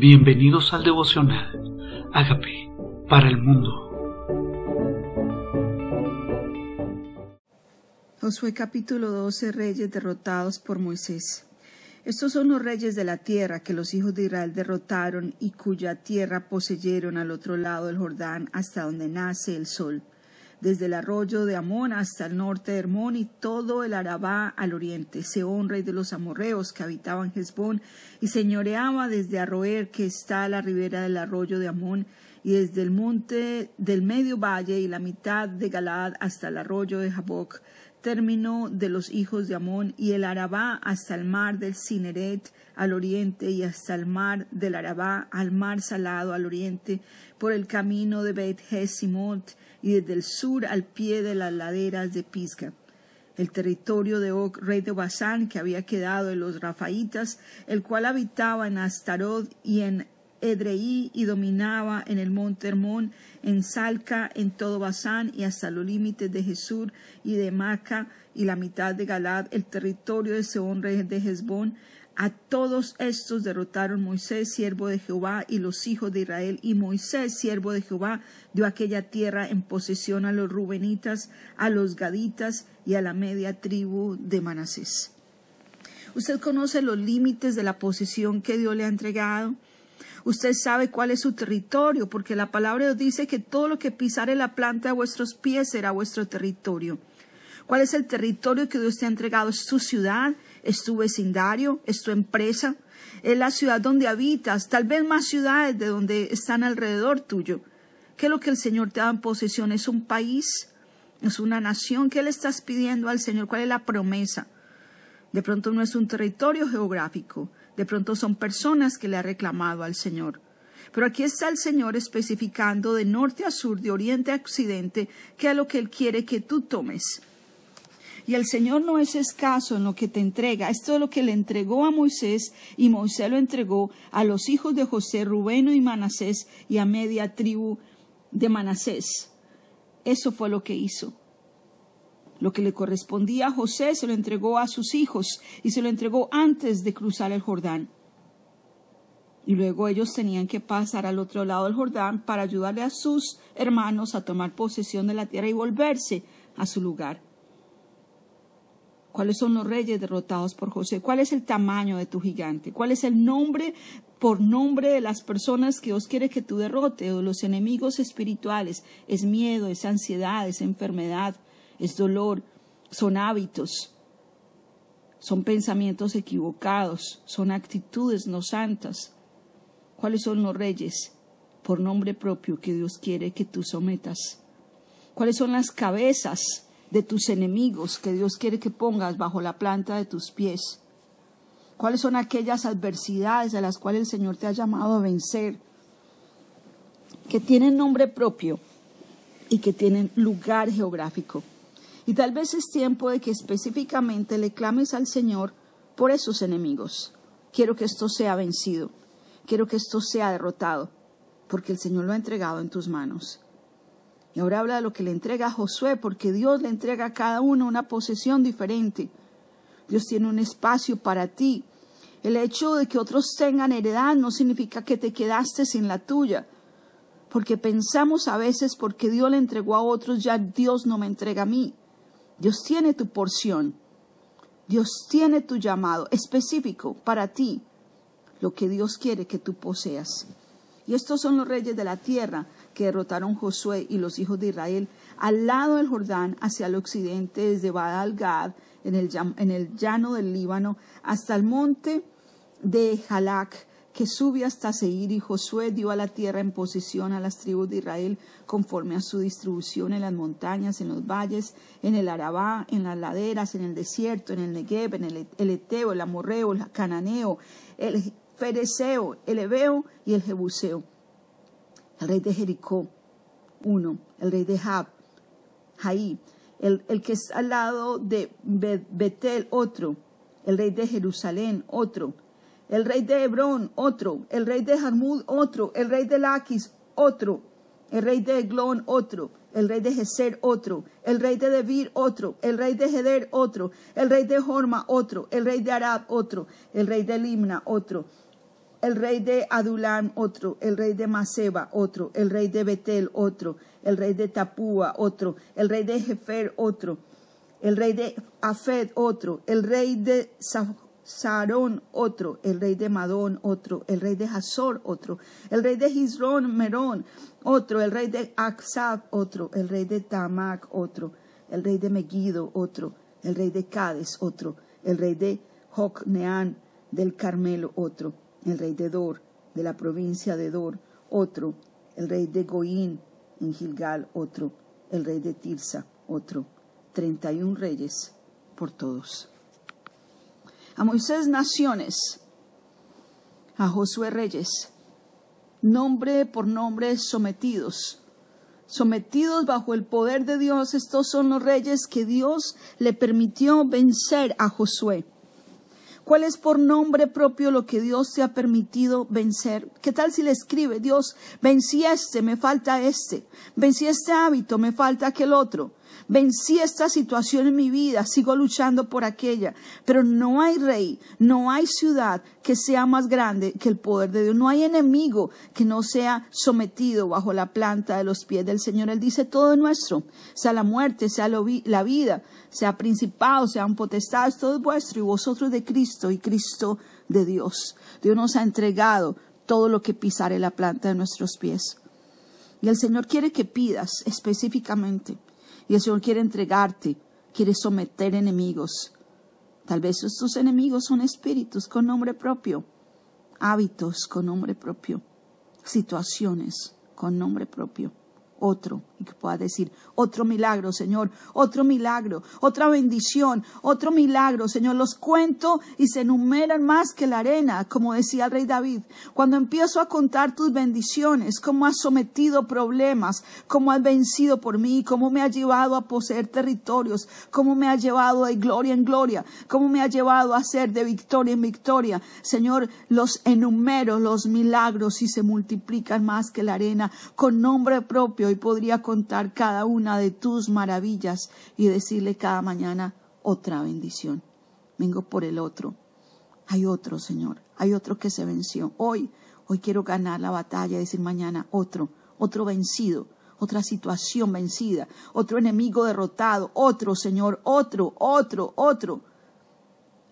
Bienvenidos al devocional. Hágame para el mundo. Josué capítulo 12 Reyes derrotados por Moisés. Estos son los reyes de la tierra que los hijos de Israel derrotaron y cuya tierra poseyeron al otro lado del Jordán hasta donde nace el sol desde el arroyo de Amón hasta el norte de Hermón y todo el Arabá al oriente, Seón, rey de los amorreos que habitaban Hezbón, y señoreaba desde Arroer, que está a la ribera del arroyo de Amón, y desde el monte del medio valle y la mitad de Galaad hasta el arroyo de Jaboc, término de los hijos de Amón, y el Arabá hasta el mar del Cineret al oriente, y hasta el mar del Arabá al mar salado al oriente, por el camino de Beit Hesimot, y desde el sur al pie de las laderas de Pisga. El territorio de Og, rey de Basán, que había quedado de los Rafaitas, el cual habitaba en Astarod y en Edreí y dominaba en el monte Hermón, en Salca, en todo Basán y hasta los límites de Jesur y de Maca y la mitad de Galad, el territorio de Seón, rey de Hezbón, a todos estos derrotaron Moisés, siervo de Jehová, y los hijos de Israel, y Moisés, siervo de Jehová, dio aquella tierra en posesión a los rubenitas, a los gaditas y a la media tribu de Manasés. Usted conoce los límites de la posesión que Dios le ha entregado. Usted sabe cuál es su territorio, porque la palabra Dios dice que todo lo que pisare la planta de vuestros pies será vuestro territorio. ¿Cuál es el territorio que Dios te ha entregado? ¿Es tu ciudad? ¿Es tu vecindario? ¿Es tu empresa? ¿Es la ciudad donde habitas? Tal vez más ciudades de donde están alrededor tuyo. ¿Qué es lo que el Señor te da en posesión? ¿Es un país? ¿Es una nación? ¿Qué le estás pidiendo al Señor? ¿Cuál es la promesa? De pronto no es un territorio geográfico. De pronto son personas que le ha reclamado al Señor. Pero aquí está el Señor especificando de norte a sur, de oriente a occidente, qué es lo que Él quiere que tú tomes. Y el Señor no es escaso en lo que te entrega. Esto es lo que le entregó a Moisés y Moisés lo entregó a los hijos de José, Rubeno y Manasés y a media tribu de Manasés. Eso fue lo que hizo. Lo que le correspondía a José se lo entregó a sus hijos y se lo entregó antes de cruzar el Jordán. Y luego ellos tenían que pasar al otro lado del Jordán para ayudarle a sus hermanos a tomar posesión de la tierra y volverse a su lugar. ¿Cuáles son los reyes derrotados por José? ¿Cuál es el tamaño de tu gigante? ¿Cuál es el nombre por nombre de las personas que Dios quiere que tú derrotes o los enemigos espirituales? Es miedo, es ansiedad, es enfermedad, es dolor, son hábitos, son pensamientos equivocados, son actitudes no santas. ¿Cuáles son los reyes por nombre propio que Dios quiere que tú sometas? ¿Cuáles son las cabezas? de tus enemigos que Dios quiere que pongas bajo la planta de tus pies? ¿Cuáles son aquellas adversidades a las cuales el Señor te ha llamado a vencer? Que tienen nombre propio y que tienen lugar geográfico. Y tal vez es tiempo de que específicamente le clames al Señor por esos enemigos. Quiero que esto sea vencido. Quiero que esto sea derrotado, porque el Señor lo ha entregado en tus manos. Y ahora habla de lo que le entrega a Josué, porque Dios le entrega a cada uno una posesión diferente. Dios tiene un espacio para ti. El hecho de que otros tengan heredad no significa que te quedaste sin la tuya, porque pensamos a veces porque Dios le entregó a otros, ya Dios no me entrega a mí. Dios tiene tu porción. Dios tiene tu llamado específico para ti, lo que Dios quiere que tú poseas. Y estos son los reyes de la tierra que derrotaron Josué y los hijos de Israel al lado del Jordán hacia el occidente, desde Baal Gad, en el, llano del Líbano, hasta el monte de Jalac, que sube hasta Seir, y Josué dio a la tierra en posesión a las tribus de Israel conforme a su distribución en las montañas, en los valles, en el Arabá, en las laderas, en el desierto, en el Negev, en el, el Eteo, el Amorreo, el Cananeo, el Fereceo, el Ebeo y el Jebuseo. El rey de Jericó, uno, el rey de Jab, Jaí, el, el, que es al lado de Betel, otro, el rey de Jerusalén, otro, el rey de Hebrón, otro, el rey de Jarmud, otro, el rey de Laquis, otro, el rey de Eglón, otro, el rey de Geser, otro, el rey de Debir, otro, el rey de Heder, otro, el rey de Horma, otro, el rey de Arab, otro, el rey de Limna, otro, el rey de Adulam, otro, el rey de Maseba, otro, el rey de Betel, otro, el rey de Tapúa, otro, el rey de Jefer, otro, el rey de Afed, otro, el rey de Sarón, otro, el rey de Madón, otro, el rey de Hazor, otro, el rey de Gizrón, Merón, otro, el rey de Aksab, otro, el rey de Tamac, otro, el rey de Megiddo, otro, el rey de Cades, otro, el rey de Jocneán del Carmelo, otro, el rey de Dor, de la provincia de Dor, otro, el rey de Goín en Gilgal, otro, el rey de Tirsa, otro, treinta y un reyes por todos. A Moisés naciones, a Josué reyes, nombre por nombre sometidos, sometidos bajo el poder de Dios, estos son los reyes que Dios le permitió vencer a Josué. ¿Cuál es por nombre propio lo que Dios te ha permitido vencer? ¿Qué tal si le escribe, Dios, vencí este, me falta este, vencí este hábito, me falta aquel otro? Vencí esta situación en mi vida, sigo luchando por aquella, pero no hay rey, no hay ciudad que sea más grande que el poder de Dios, no hay enemigo que no sea sometido bajo la planta de los pies del Señor. Él dice todo es nuestro, sea la muerte, sea la vida, sea principado, sean potestades, todo es vuestro y vosotros de Cristo y Cristo de Dios. Dios nos ha entregado todo lo que pisare la planta de nuestros pies. Y el Señor quiere que pidas específicamente y el Señor quiere entregarte, quiere someter enemigos. Tal vez tus enemigos son espíritus con nombre propio, hábitos con nombre propio, situaciones con nombre propio otro y que pueda decir otro milagro, Señor, otro milagro, otra bendición, otro milagro, Señor. Los cuento y se enumeran más que la arena, como decía el rey David. Cuando empiezo a contar tus bendiciones, cómo has sometido problemas, cómo has vencido por mí, cómo me has llevado a poseer territorios, cómo me has llevado de gloria en gloria, cómo me has llevado a ser de victoria en victoria. Señor, los enumero, los milagros y se multiplican más que la arena con nombre propio hoy podría contar cada una de tus maravillas y decirle cada mañana otra bendición. Vengo por el otro. Hay otro, Señor. Hay otro que se venció. Hoy, hoy quiero ganar la batalla y decir mañana otro, otro vencido, otra situación vencida, otro enemigo derrotado, otro, Señor, otro, otro, otro.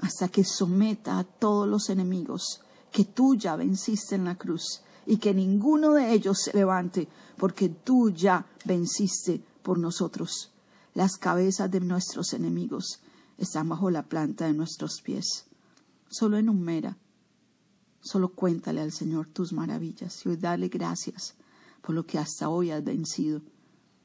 Hasta que someta a todos los enemigos que tú ya venciste en la cruz y que ninguno de ellos se levante, porque tú ya venciste por nosotros. Las cabezas de nuestros enemigos están bajo la planta de nuestros pies. Solo enumera, solo cuéntale al Señor tus maravillas y hoy dale gracias por lo que hasta hoy has vencido.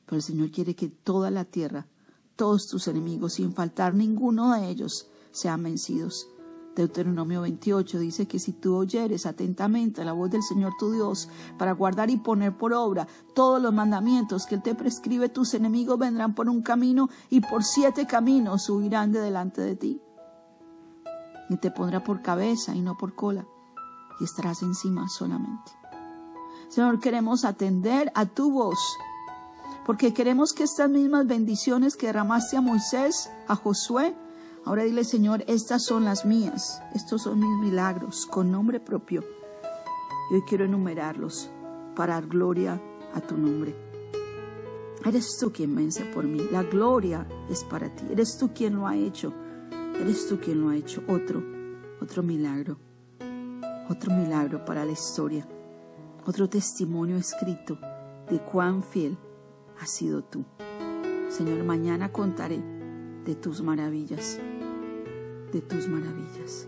Pero el Señor quiere que toda la tierra, todos tus enemigos, sin faltar ninguno de ellos, sean vencidos. Deuteronomio 28 dice que si tú oyeres atentamente la voz del Señor tu Dios para guardar y poner por obra todos los mandamientos que Él te prescribe, tus enemigos vendrán por un camino y por siete caminos huirán de delante de ti. Y te pondrá por cabeza y no por cola, y estarás encima solamente. Señor, queremos atender a tu voz, porque queremos que estas mismas bendiciones que derramaste a Moisés, a Josué, Ahora dile, Señor, estas son las mías, estos son mis milagros con nombre propio. Y hoy quiero enumerarlos para dar gloria a tu nombre. Eres tú quien vence por mí. La gloria es para ti. Eres tú quien lo ha hecho. Eres tú quien lo ha hecho. Otro, otro milagro. Otro milagro para la historia. Otro testimonio escrito de cuán fiel has sido tú. Señor, mañana contaré de tus maravillas de tus maravillas.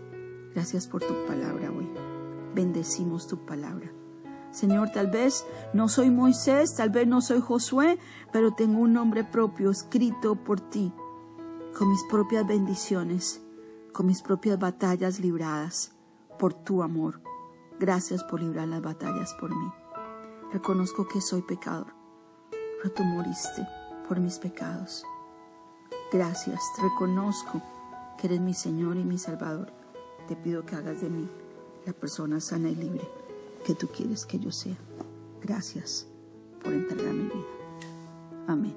Gracias por tu palabra hoy. Bendecimos tu palabra. Señor, tal vez no soy Moisés, tal vez no soy Josué, pero tengo un nombre propio escrito por ti, con mis propias bendiciones, con mis propias batallas libradas por tu amor. Gracias por librar las batallas por mí. Reconozco que soy pecador, pero tú moriste por mis pecados. Gracias, reconozco que eres mi Señor y mi Salvador, te pido que hagas de mí la persona sana y libre que tú quieres que yo sea. Gracias por entregar mi vida. Amén.